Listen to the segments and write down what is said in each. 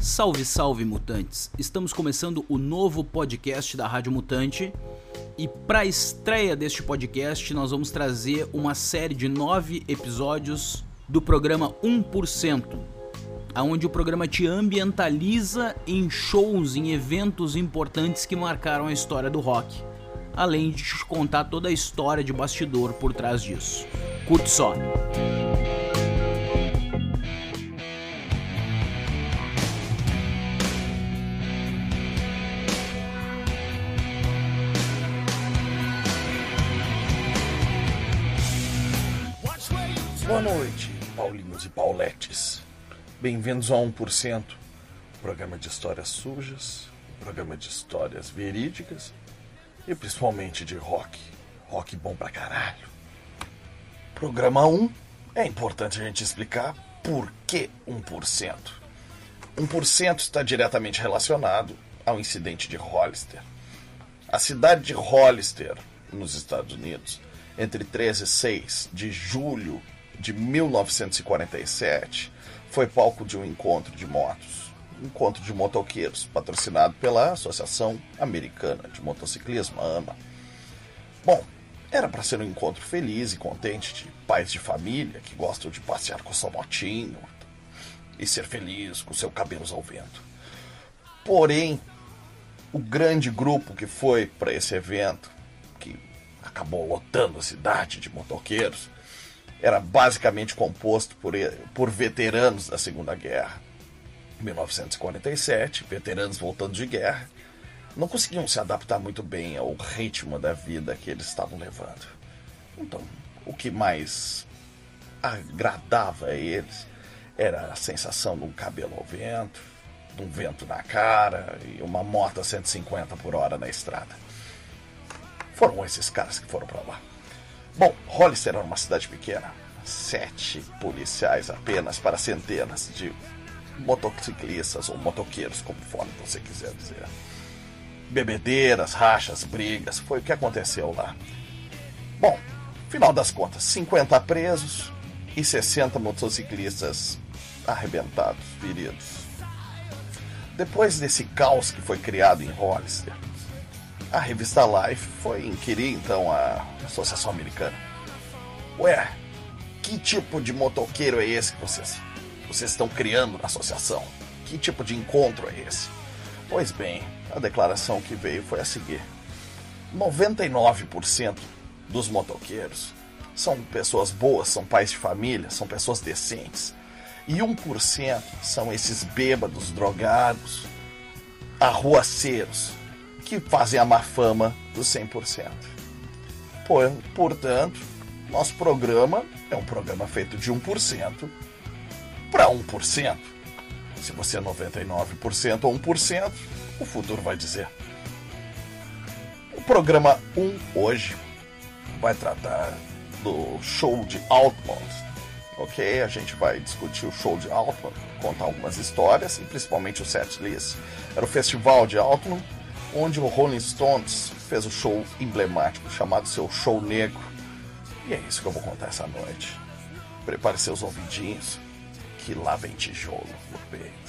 Salve, salve, mutantes! Estamos começando o novo podcast da Rádio Mutante e para a estreia deste podcast nós vamos trazer uma série de nove episódios do programa 1%, onde o programa te ambientaliza em shows, em eventos importantes que marcaram a história do rock, além de te contar toda a história de bastidor por trás disso. Curte só! Boa noite, Paulinhos e Pauletes. Bem-vindos a 1%, programa de histórias sujas, programa de histórias verídicas e principalmente de rock. Rock bom pra caralho. Programa 1, é importante a gente explicar por que 1%. 1% está diretamente relacionado ao incidente de Hollister. A cidade de Hollister, nos Estados Unidos, entre 13 e 6 de julho de 1947, foi palco de um encontro de motos. Encontro de motoqueiros, patrocinado pela Associação Americana de Motociclismo, AMA. Bom, era para ser um encontro feliz e contente de pais de família que gostam de passear com seu motinho e ser feliz com seu cabelos ao vento. Porém, o grande grupo que foi para esse evento, que acabou lotando a cidade de motoqueiros, era basicamente composto por, por veteranos da Segunda Guerra. 1947, veteranos voltando de guerra, não conseguiam se adaptar muito bem ao ritmo da vida que eles estavam levando. Então, o que mais agradava a eles era a sensação de um cabelo ao vento, de um vento na cara e uma moto a 150 por hora na estrada. Foram esses caras que foram para lá. Bom, Hollister era uma cidade pequena. Sete policiais apenas para centenas de motociclistas ou motoqueiros, conforme você quiser dizer. Bebedeiras, rachas, brigas, foi o que aconteceu lá. Bom, final das contas, 50 presos e 60 motociclistas arrebentados, feridos. Depois desse caos que foi criado em Hollister, a revista Life foi inquirir então a Associação Americana. Ué, que tipo de motoqueiro é esse que vocês, vocês estão criando na associação? Que tipo de encontro é esse? Pois bem, a declaração que veio foi a seguir: 99% dos motoqueiros são pessoas boas, são pais de família, são pessoas decentes. E 1% são esses bêbados, drogados, arruaceiros, que fazem a má fama dos 100%. Por, portanto, nosso programa é um programa feito de 1% para 1%. Se você é 99% ou 1%, o futuro vai dizer. O programa 1 hoje vai tratar do show de Altman. Ok? A gente vai discutir o show de Altman, contar algumas histórias e principalmente o set list. Era o festival de Altman onde o Rolling Stones fez o show emblemático chamado seu Show Negro. E é isso que eu vou contar essa noite. Prepare seus ouvidinhos, que lá vem tijolo no peito.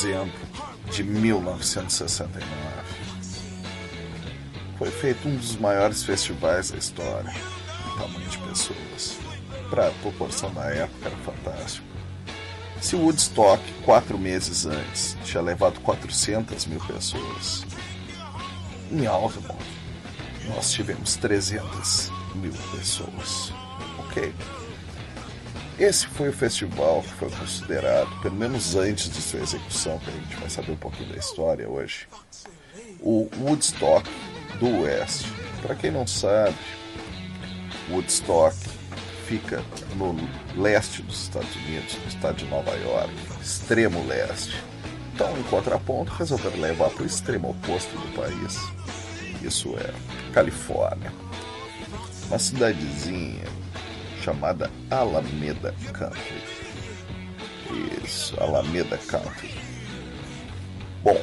Dezembro de 1969. Foi feito um dos maiores festivais da história, em tamanho de pessoas. Para a proporção da época, era fantástico. Se Woodstock, quatro meses antes, tinha levado 400 mil pessoas, em Altamont nós tivemos 300 mil pessoas. Ok? Esse foi o festival que foi considerado, pelo menos antes de sua execução, que a gente vai saber um pouquinho da história hoje, o Woodstock do Oeste. Para quem não sabe, Woodstock fica no leste dos Estados Unidos, no estado de Nova York, extremo leste. Então, em contraponto, resolveram levar para o extremo oposto do país. Isso é Califórnia. Uma cidadezinha chamada Alameda Country. Isso, Alameda Country. Bom,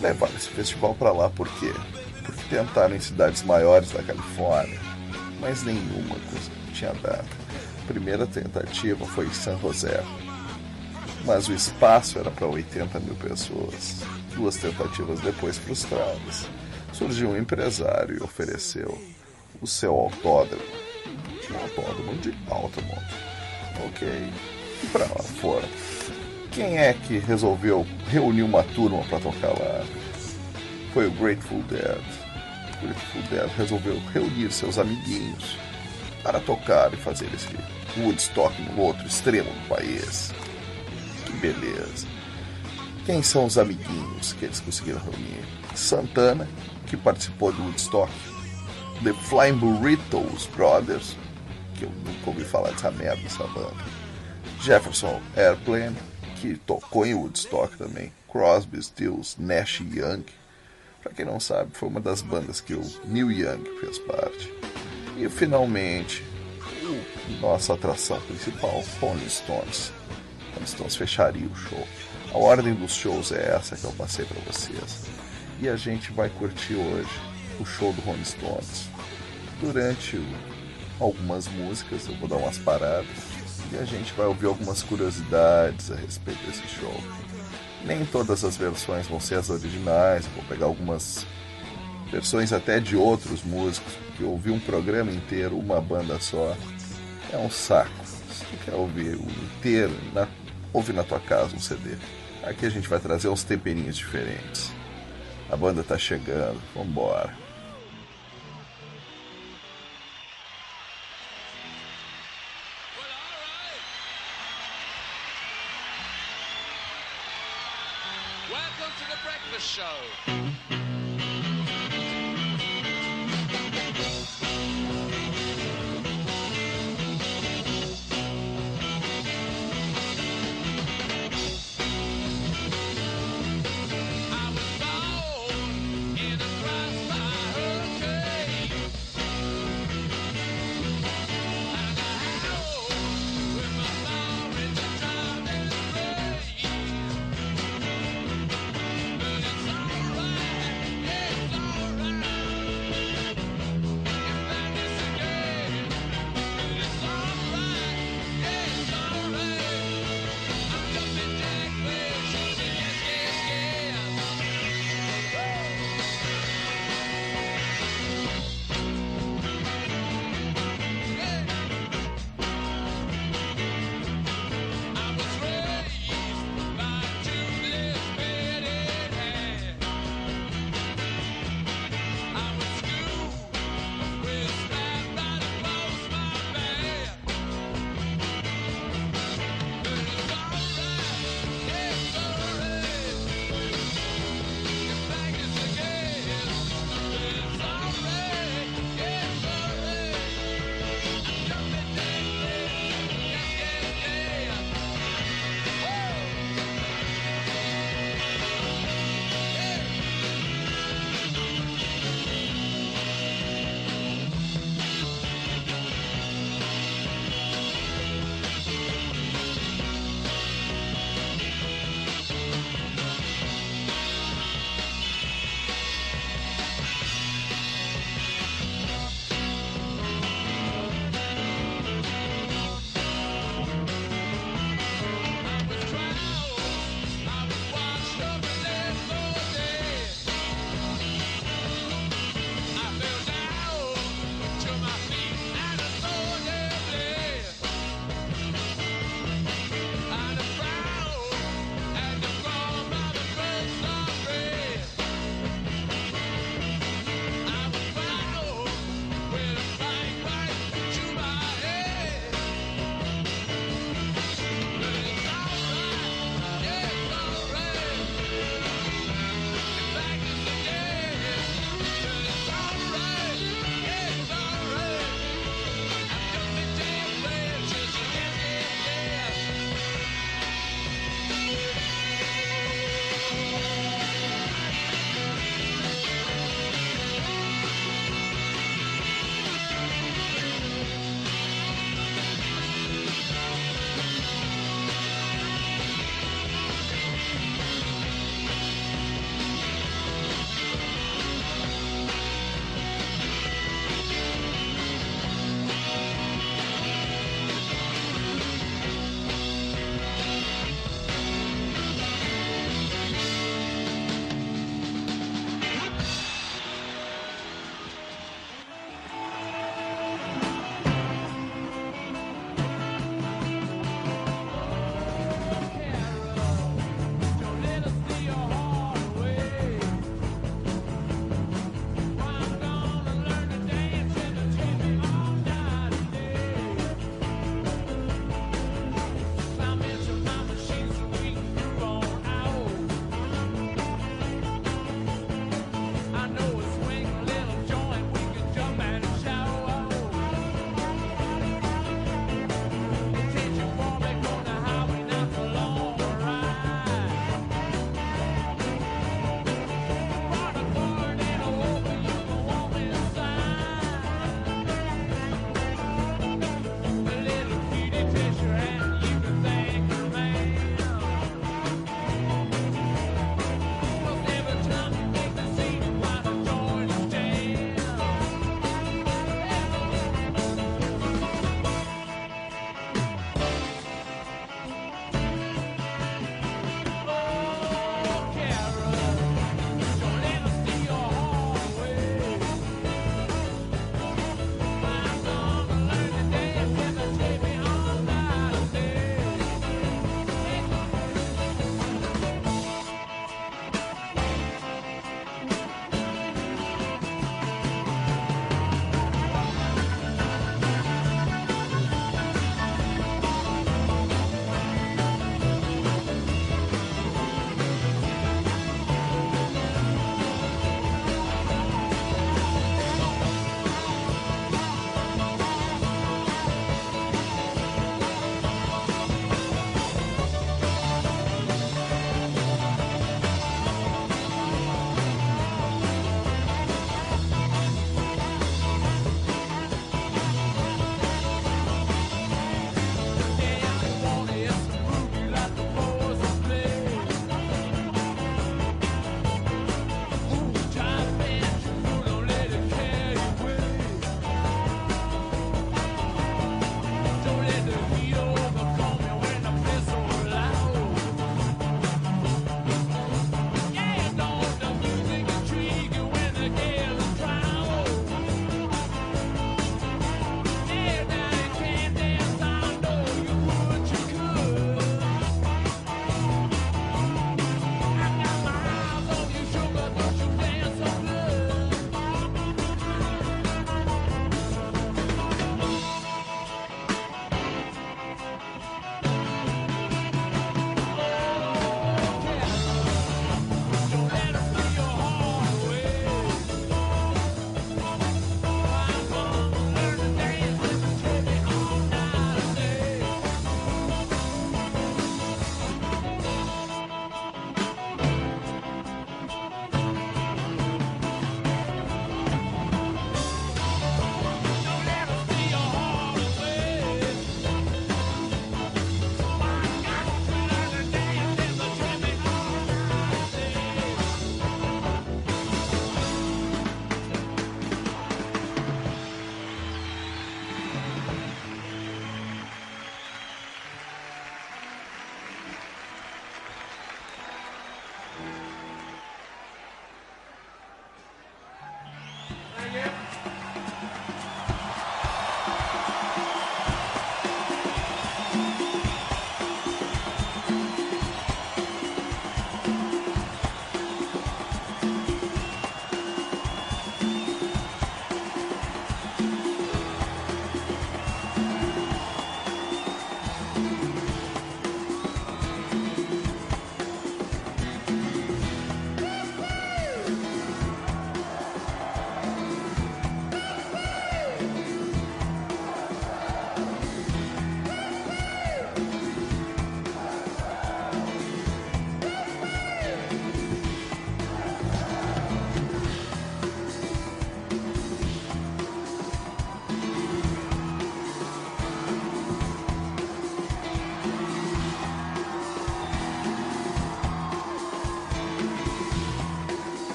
levaram esse festival para lá por quê? Porque tentaram em cidades maiores da Califórnia, mas nenhuma coisa tinha dado. A primeira tentativa foi em San José, mas o espaço era para 80 mil pessoas. Duas tentativas depois frustradas, surgiu um empresário e ofereceu o seu autódromo, autódromo de alta monta. Ok, e para lá foram. Quem é que resolveu reunir uma turma para tocar lá? Foi o Grateful Dead. O Grateful Dead resolveu reunir seus amiguinhos para tocar e fazer esse Woodstock no outro extremo do país. Que beleza. Quem são os amiguinhos que eles conseguiram reunir? Santana, que participou do Woodstock. The Flying Burritos Brothers, que eu nunca ouvi falar dessa merda, dessa banda. Jefferson Airplane, que tocou em Woodstock também. Crosby, Stills, Nash Young. Para quem não sabe, foi uma das bandas que o Neil Young fez parte. E finalmente, nossa atração principal, Rolling Stones. Rolling Stones fecharia o show. A ordem dos shows é essa que eu passei para vocês. E a gente vai curtir hoje o show do Rolling Stones. Durante o, algumas músicas, eu vou dar umas paradas e a gente vai ouvir algumas curiosidades a respeito desse show. Nem todas as versões vão ser as originais, vou pegar algumas versões até de outros músicos, porque ouvir um programa inteiro, uma banda só, é um saco. Se tu quer ouvir o inteiro, na, ouve na tua casa um CD. Aqui a gente vai trazer uns temperinhos diferentes. A banda tá chegando, vambora.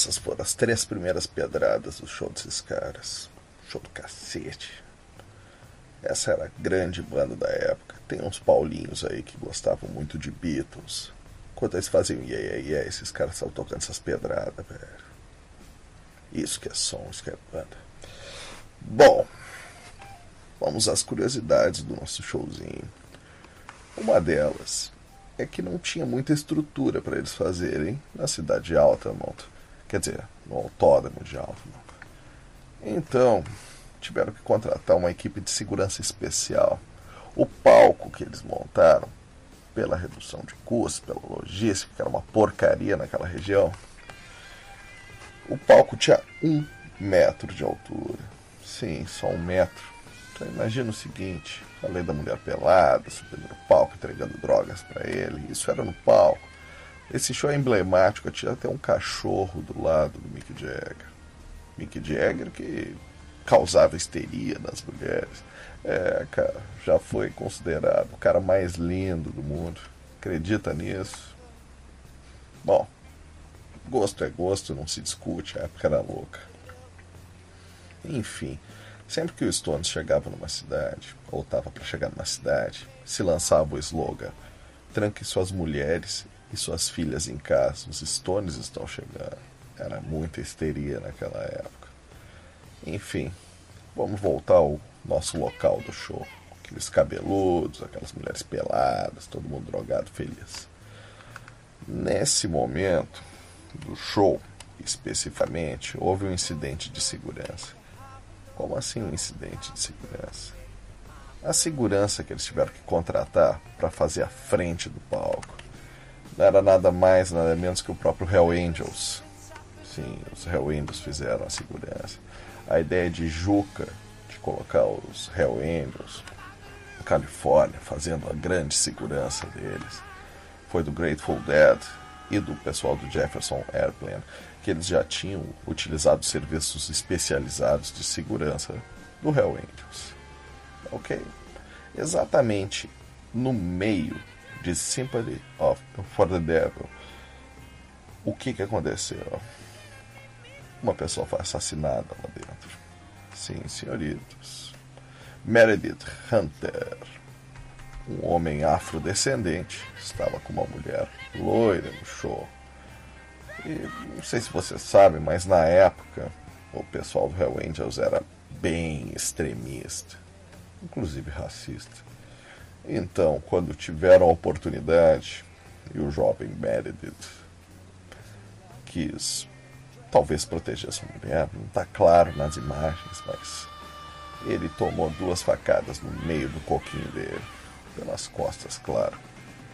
Essas foram as três primeiras pedradas do show desses caras. Show do cacete. Essa era a grande banda da época. Tem uns paulinhos aí que gostavam muito de Beatles. Quando eles faziam yeah, yeah, yeah, esses caras estavam tocando essas pedradas, velho. Isso que é som, isso que é banda. Bom, vamos às curiosidades do nosso showzinho. Uma delas é que não tinha muita estrutura para eles fazerem na cidade de Altamont. Quer dizer, no autódromo de Altamont. Então, tiveram que contratar uma equipe de segurança especial. O palco que eles montaram, pela redução de custos, pela logística, que era uma porcaria naquela região, o palco tinha um metro de altura. Sim, só um metro. Então imagina o seguinte, a lei da mulher pelada, subindo no palco, entregando drogas para ele. Isso era no palco. Esse show é emblemático, tinha até um cachorro do lado do Mick Jagger. Mick Jagger que causava histeria nas mulheres. É, cara, já foi considerado o cara mais lindo do mundo. Acredita nisso? Bom, gosto é gosto, não se discute, a época era louca. Enfim, sempre que o Stones chegava numa cidade, ou estava para chegar numa cidade, se lançava o slogan: tranque suas mulheres e suas filhas em casa, os Stones estão chegando. Era muita histeria naquela época. Enfim, vamos voltar ao nosso local do show. Aqueles cabeludos, aquelas mulheres peladas, todo mundo drogado, feliz. Nesse momento do show, especificamente, houve um incidente de segurança. Como assim um incidente de segurança? A segurança que eles tiveram que contratar para fazer a frente do palco era nada mais, nada menos que o próprio Hell Angels. Sim, os Hell Angels fizeram a segurança. A ideia de Juca de colocar os Hell Angels na Califórnia, fazendo a grande segurança deles, foi do Grateful Dead e do pessoal do Jefferson Airplane, que eles já tinham utilizado serviços especializados de segurança do Hell Angels. Ok? Exatamente no meio de Sympathy of, for the Devil, o que, que aconteceu? Uma pessoa foi assassinada lá dentro. Sim, senhoritos. Meredith Hunter, um homem afrodescendente, estava com uma mulher loira no show. E não sei se você sabe, mas na época o pessoal do Hell Angels era bem extremista, inclusive racista. Então, quando tiveram a oportunidade, e o jovem Meredith quis talvez proteger essa mulher, não está claro nas imagens, mas ele tomou duas facadas no meio do coquinho dele, pelas costas, claro.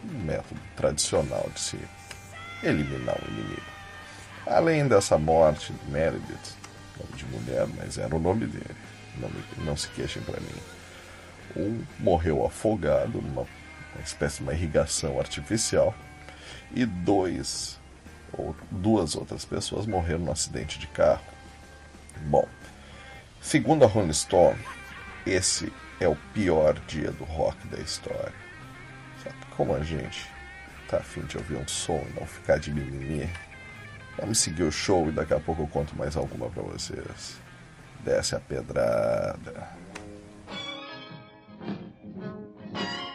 Um método tradicional de se eliminar o inimigo. Além dessa morte de Meredith, nome de mulher, mas era o nome dele, não, me- não se queixem para mim. Um morreu afogado numa uma espécie de uma irrigação artificial e dois ou duas outras pessoas morreram num acidente de carro. Bom, segundo a Rolling Stone, esse é o pior dia do rock da história. Sabe como a gente tá afim de ouvir um som e não ficar de mimimi? Vamos seguir o show e daqui a pouco eu conto mais alguma pra vocês. Desce a pedrada. thank you.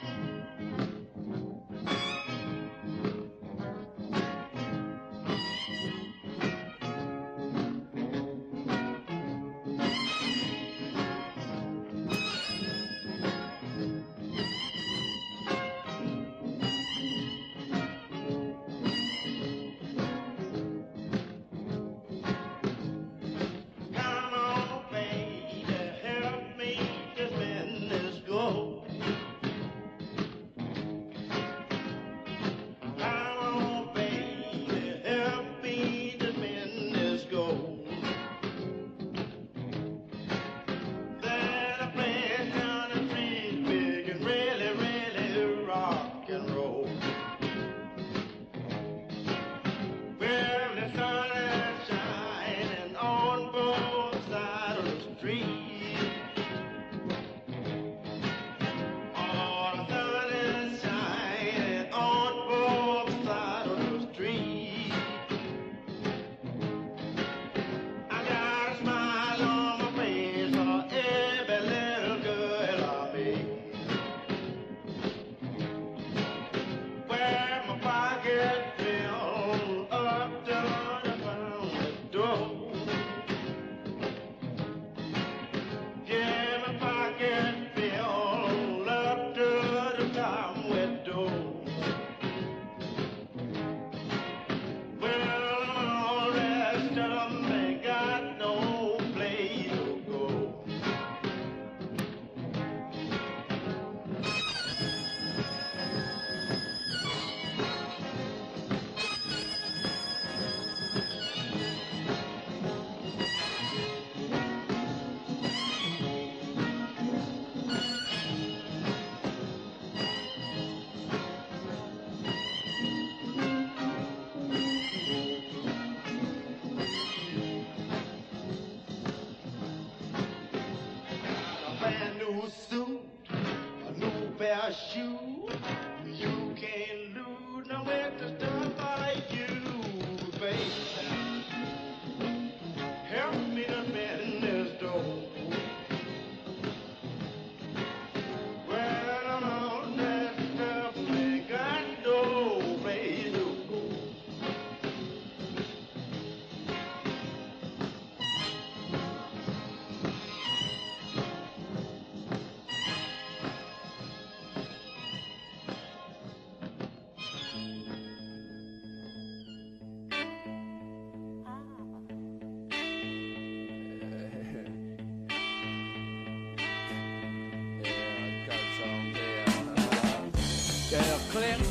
Yeah,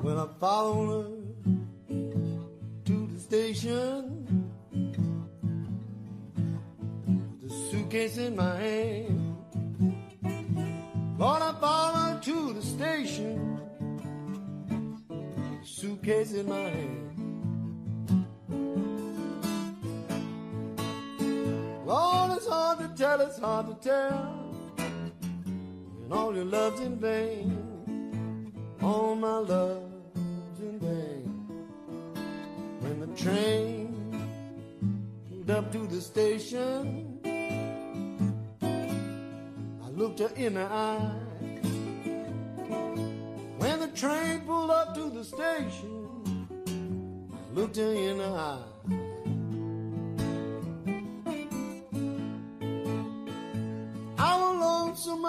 When I followed her to the station, with the suitcase in my hand. Lord, I followed her to the station, the suitcase in my hand. It's hard to tell, and all your love's in vain all my love's in vain. When the train pulled up to the station, I looked her in the eye. When the train pulled up to the station, I looked her in the eye.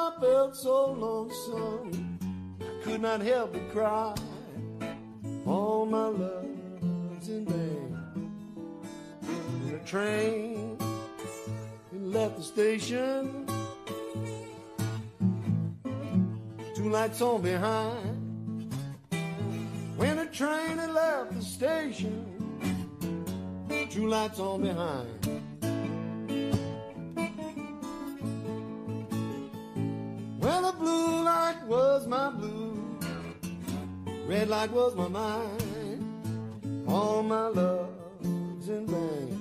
I felt so lonesome I could not help but cry. All my love's in vain. When the train it left the station, two lights on behind. When the train had left the station, two lights on behind. My blue. Red light was my mind. All my love's in vain.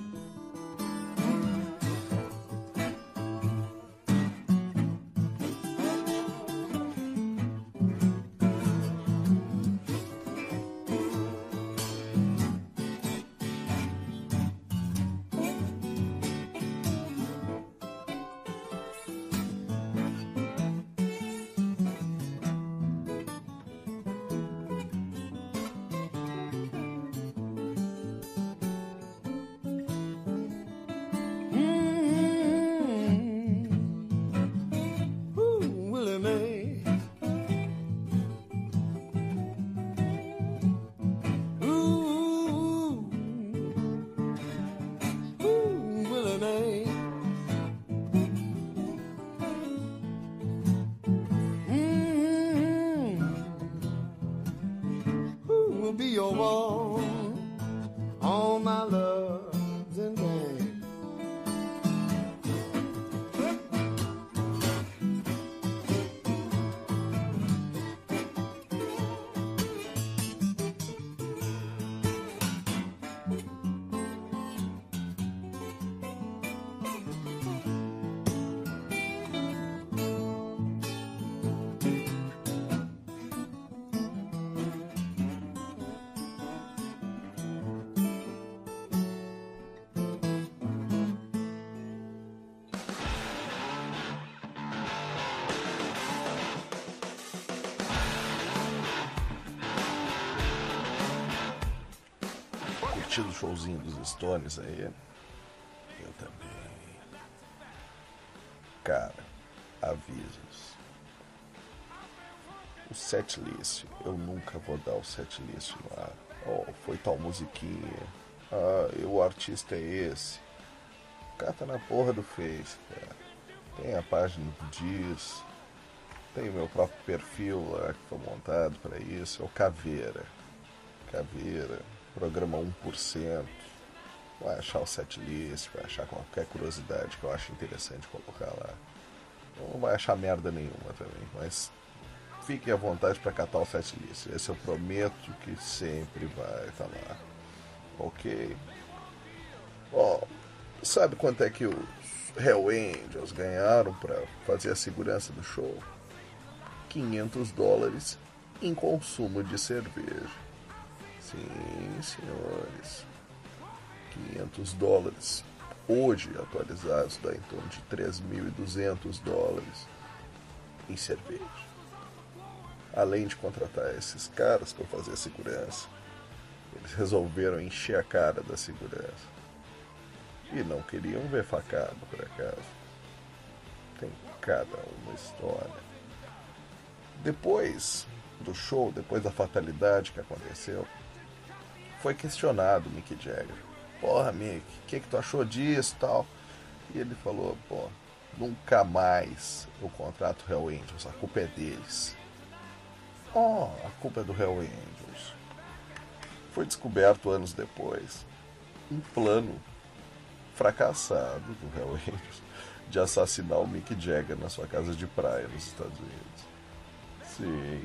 Curtindo o showzinho dos Stones aí? Eu também. Cara, avisos. O setlist, eu nunca vou dar o setlist no ar. Oh, foi tal musiquinha. Ah, o artista é esse. Cata na porra do Face, cara. Tem a página do Diz. Tem o meu próprio perfil lá que foi montado para isso. É o Caveira. Caveira, programa 1%. Vai achar o setlist, vai achar qualquer curiosidade que eu acho interessante colocar lá. Não vai achar merda nenhuma também, mas fiquem à vontade para catar o setlist. Esse eu prometo que sempre vai estar lá. Ok? Ó, sabe quanto é que os Hell Angels ganharam para fazer a segurança do show? 500 dólares em consumo de cerveja. Sim, senhores. 500 dólares. Hoje, atualizados, dá em torno de 3.200 dólares em cerveja. Além de contratar esses caras para fazer a segurança, eles resolveram encher a cara da segurança. E não queriam ver facada, por acaso. Tem cada uma história. Depois do show, depois da fatalidade que aconteceu, foi questionado Mick Jagger. porra, Mick, o que, que tu achou disso tal? E ele falou, pô, nunca mais eu contrato Hell Angels, a culpa é deles. Oh, a culpa é do Hell Angels. Foi descoberto anos depois um plano fracassado do Hell Angels de assassinar o Mick Jagger na sua casa de praia nos Estados Unidos. Sim,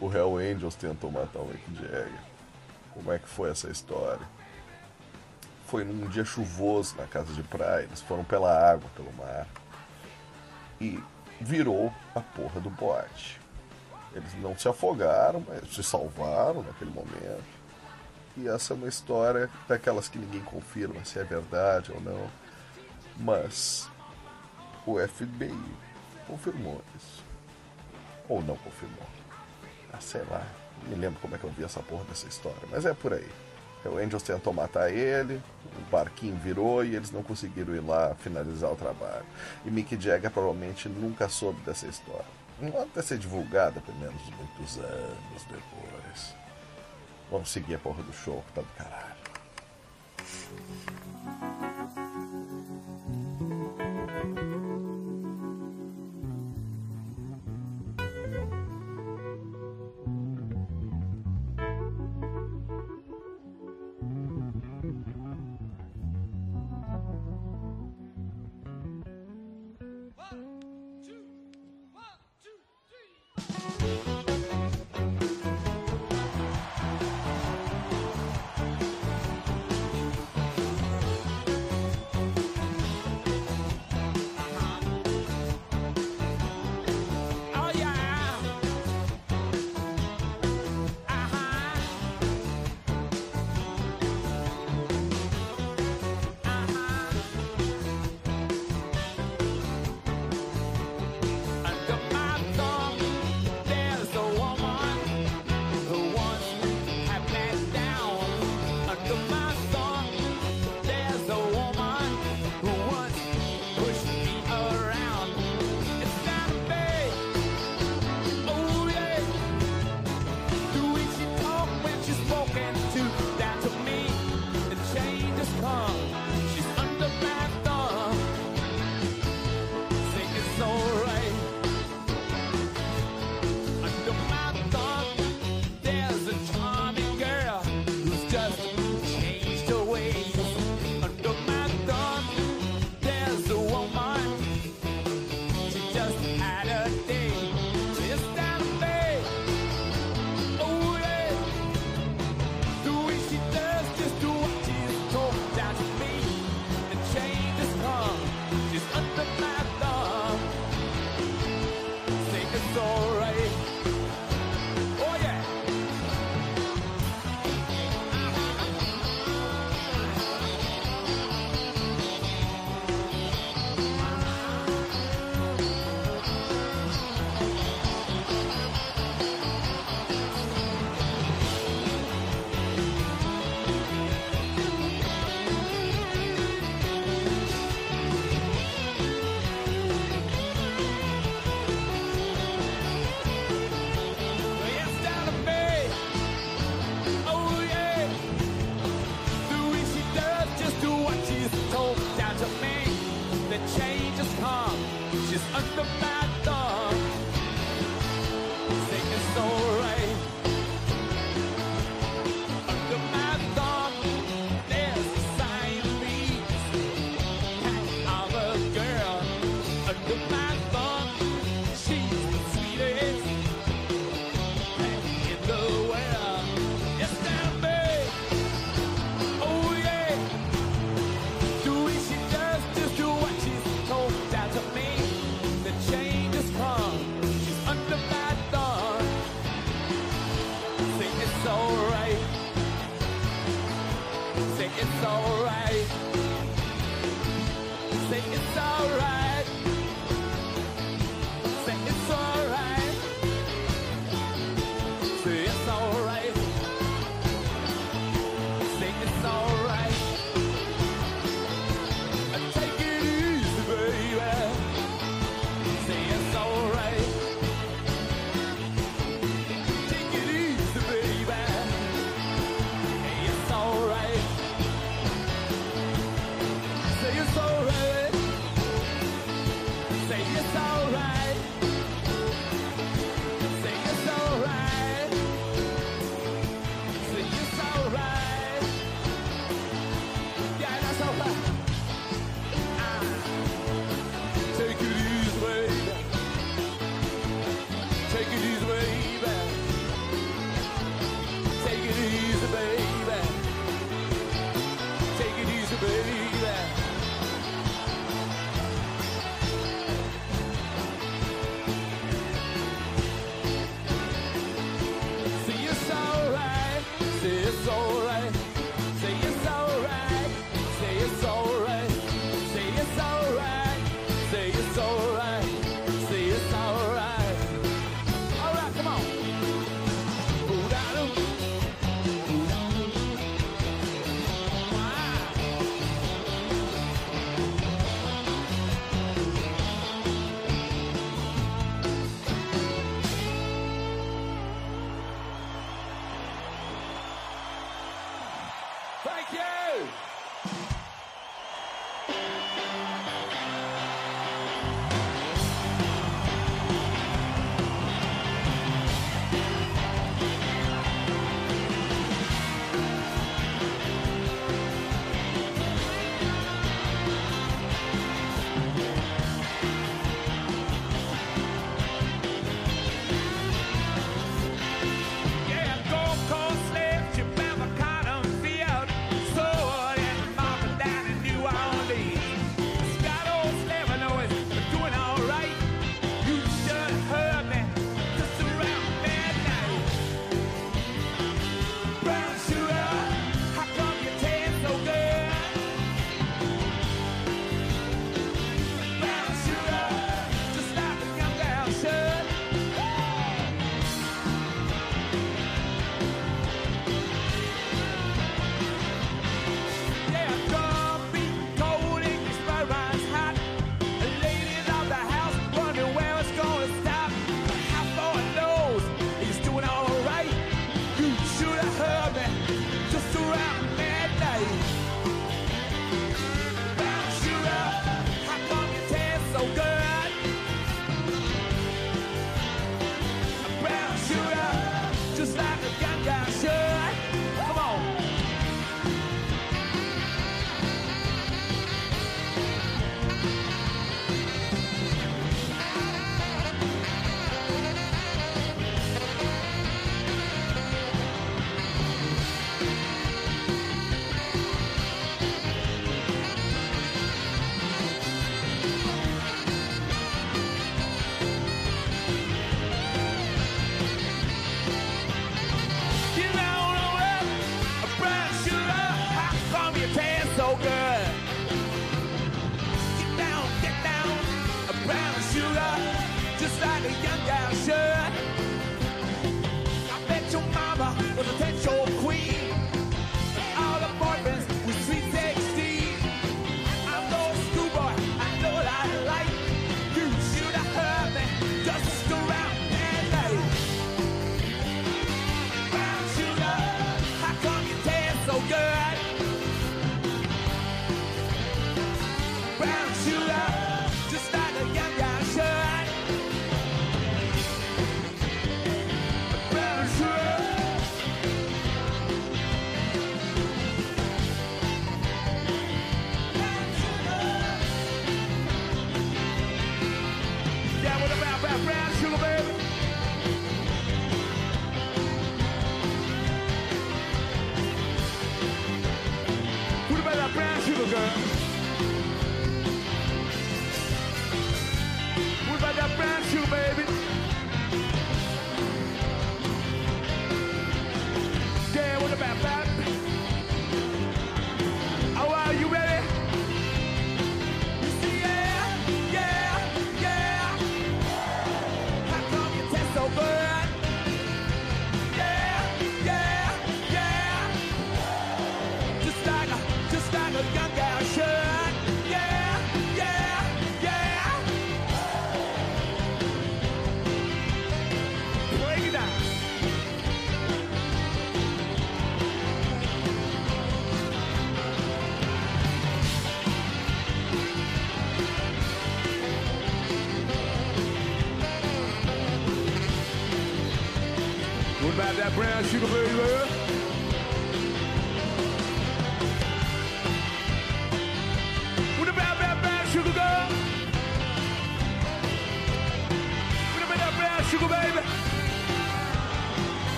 o Hell Angels tentou matar o Mick Jagger. Como é que foi essa história? Foi num dia chuvoso na casa de praia, eles foram pela água, pelo mar. E virou a porra do bote. Eles não se afogaram, mas se salvaram naquele momento. E essa é uma história daquelas que ninguém confirma se é verdade ou não. Mas o FBI confirmou isso. Ou não confirmou. Ah, sei lá. Me lembro como é que eu vi essa porra dessa história. Mas é por aí. O Angels tentou matar ele, o barquinho virou e eles não conseguiram ir lá finalizar o trabalho. E Mick Jagger provavelmente nunca soube dessa história. Não até ser divulgada, pelo menos muitos anos depois. Vamos seguir a porra do show, que tá do caralho.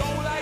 Don't like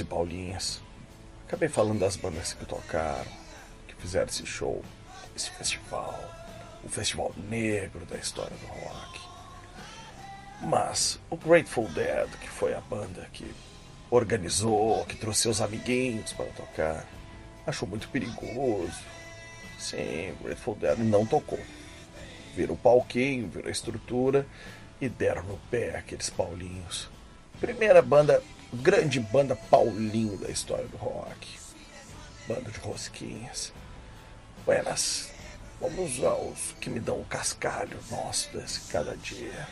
E Paulinhas. Acabei falando das bandas que tocaram, que fizeram esse show, esse festival, o festival negro da história do rock. Mas o Grateful Dead, que foi a banda que organizou, que trouxe seus amiguinhos para tocar, achou muito perigoso. Sim, o Grateful Dead não tocou. Viram o palquinho, viram a estrutura e deram no pé aqueles Paulinhos. Primeira banda, grande banda Paulinho da história do rock. Banda de rosquinhas. Buenas, vamos aos que me dão o cascalho nosso desse cada dia.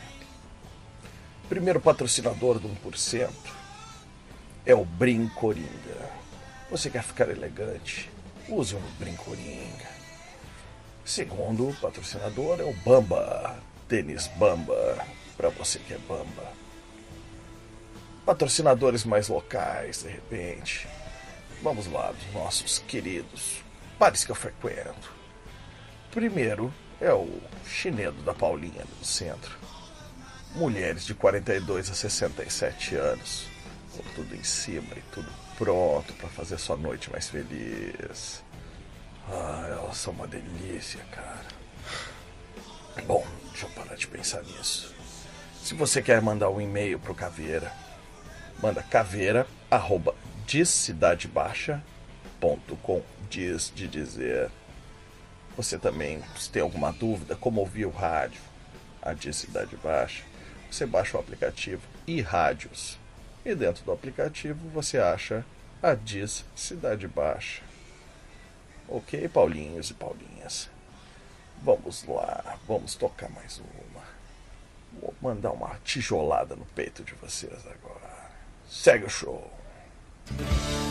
Primeiro patrocinador do 1% é o Brincoringa. Você quer ficar elegante? Use um Brincoringa. Segundo patrocinador é o Bamba, Tênis Bamba, para você que é Bamba. Patrocinadores mais locais, de repente. Vamos lá, dos nossos queridos bares que eu frequento. Primeiro é o Chinedo da Paulinha, no centro. Mulheres de 42 a 67 anos, com tudo em cima e tudo pronto para fazer sua noite mais feliz. Ah, elas são uma delícia, cara. Bom, deixa eu parar de pensar nisso. Se você quer mandar um e-mail pro Caveira, manda caveira arroba discidadebaixa.com diz de dizer. Você também, se tem alguma dúvida, como ouvir o rádio, a Diz Cidade Baixa, você baixa o aplicativo e rádios. E dentro do aplicativo você acha a Diz Cidade Baixa. Ok, Paulinhos e Paulinhas? Vamos lá, vamos tocar mais uma. Vou mandar uma tijolada no peito de vocês agora. Segue o show. Ooh,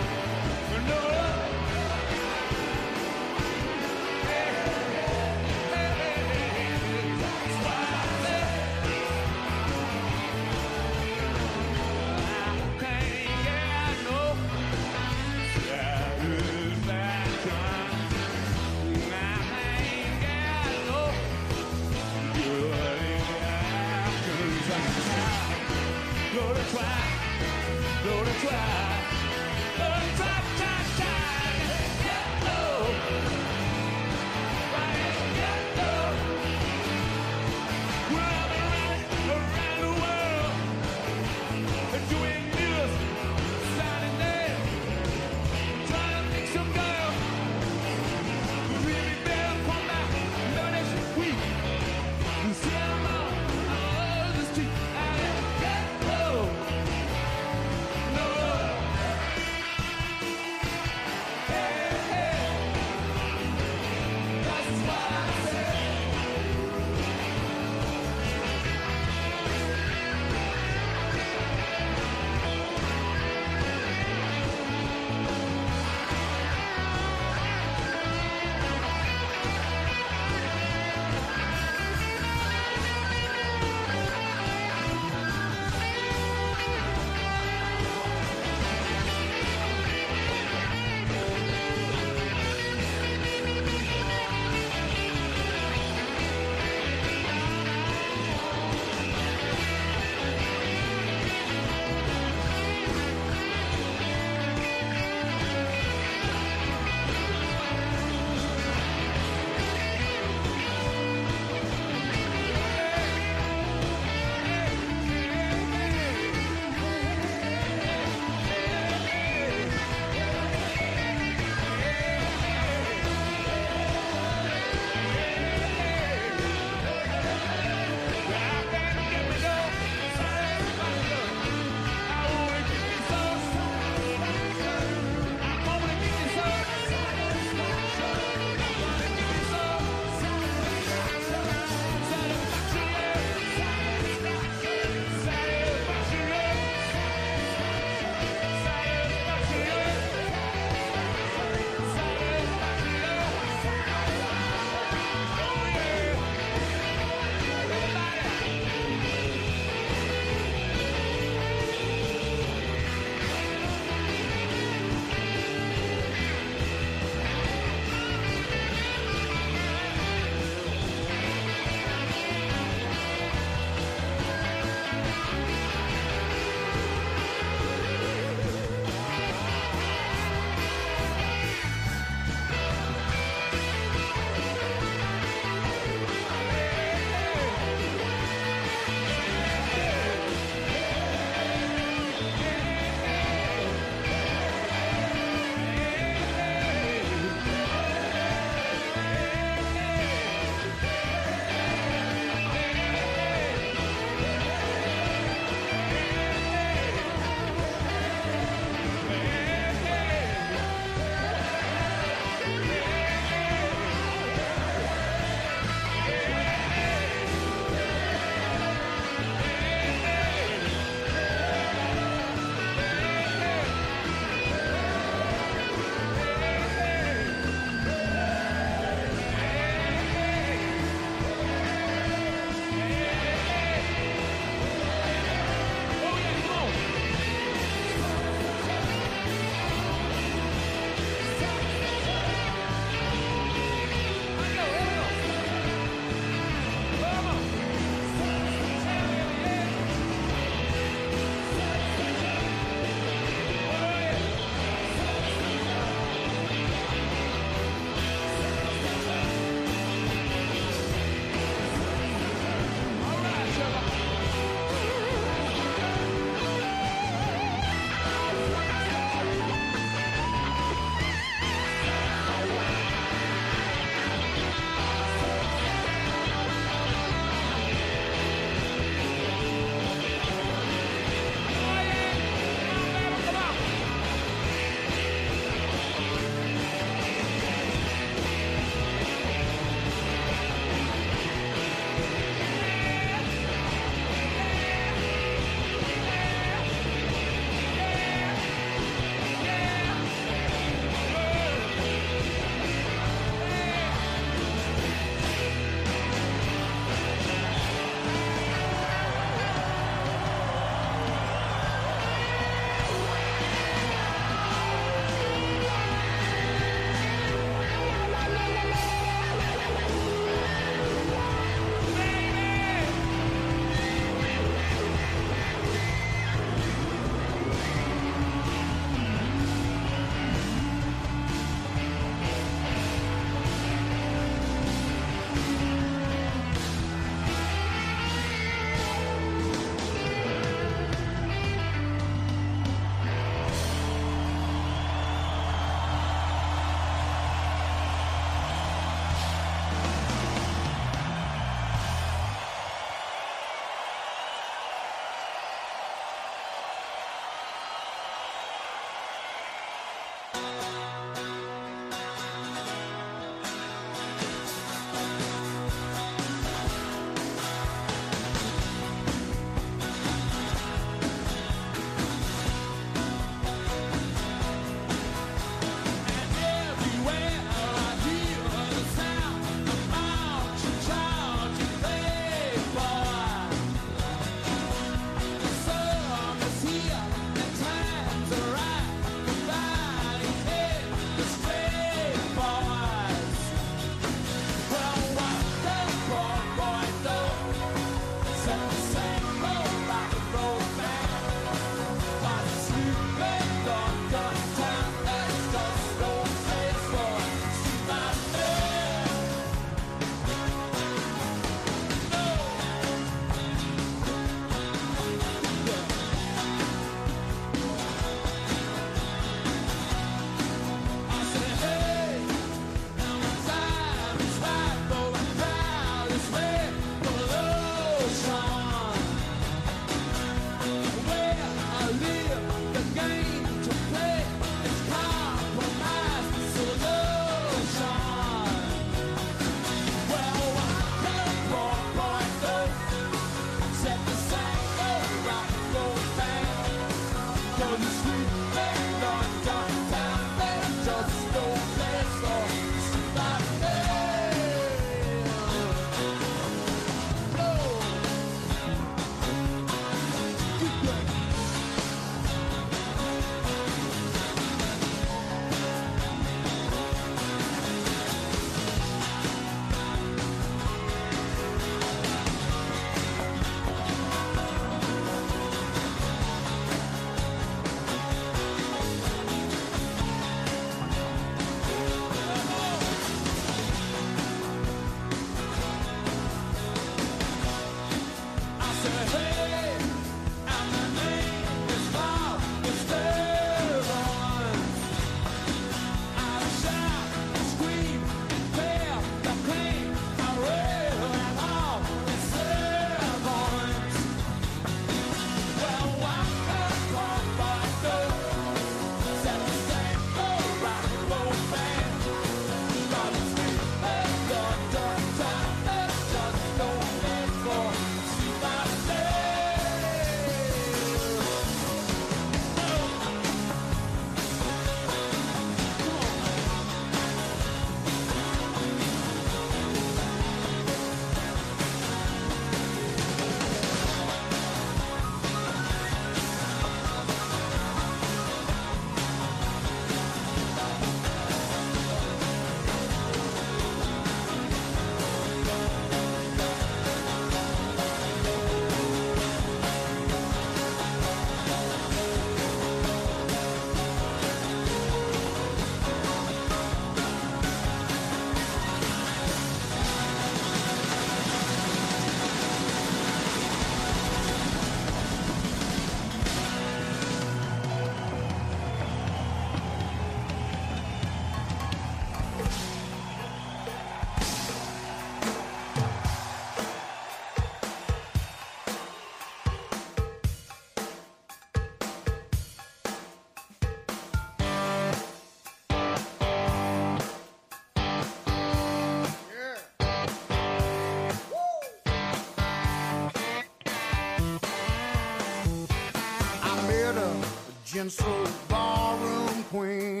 Soul ballroom queen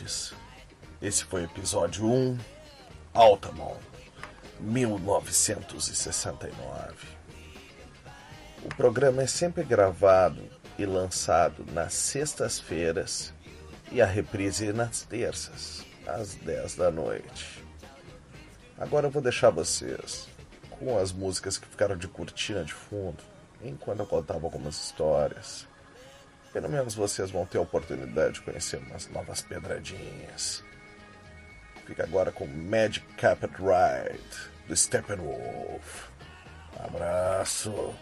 ouvintes. Esse foi o episódio 1, Altamont, 1969. O programa é sempre gravado e lançado nas sextas-feiras e a reprise nas terças, às 10 da noite. Agora eu vou deixar vocês com as músicas que ficaram de cortina de fundo enquanto eu contava algumas histórias. Pelo menos vocês vão ter a oportunidade de conhecer umas novas pedradinhas. Fica agora com Magic Carpet Ride do Steppenwolf. Abraço!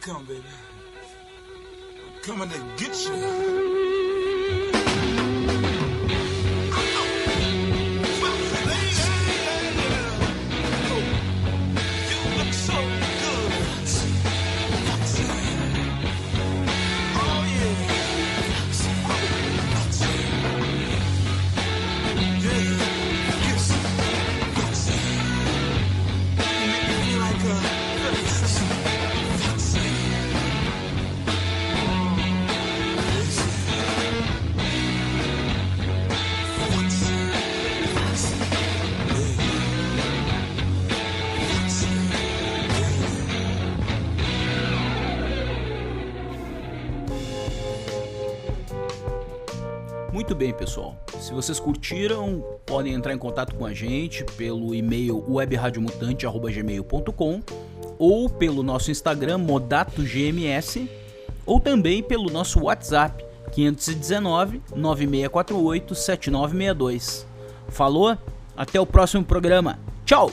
Come, baby. I'm coming to get you. Bem, pessoal. Se vocês curtiram, podem entrar em contato com a gente pelo e-mail webradiomutante@gmail.com ou pelo nosso Instagram modatogms ou também pelo nosso WhatsApp 519 9648 7962. Falou? Até o próximo programa. Tchau.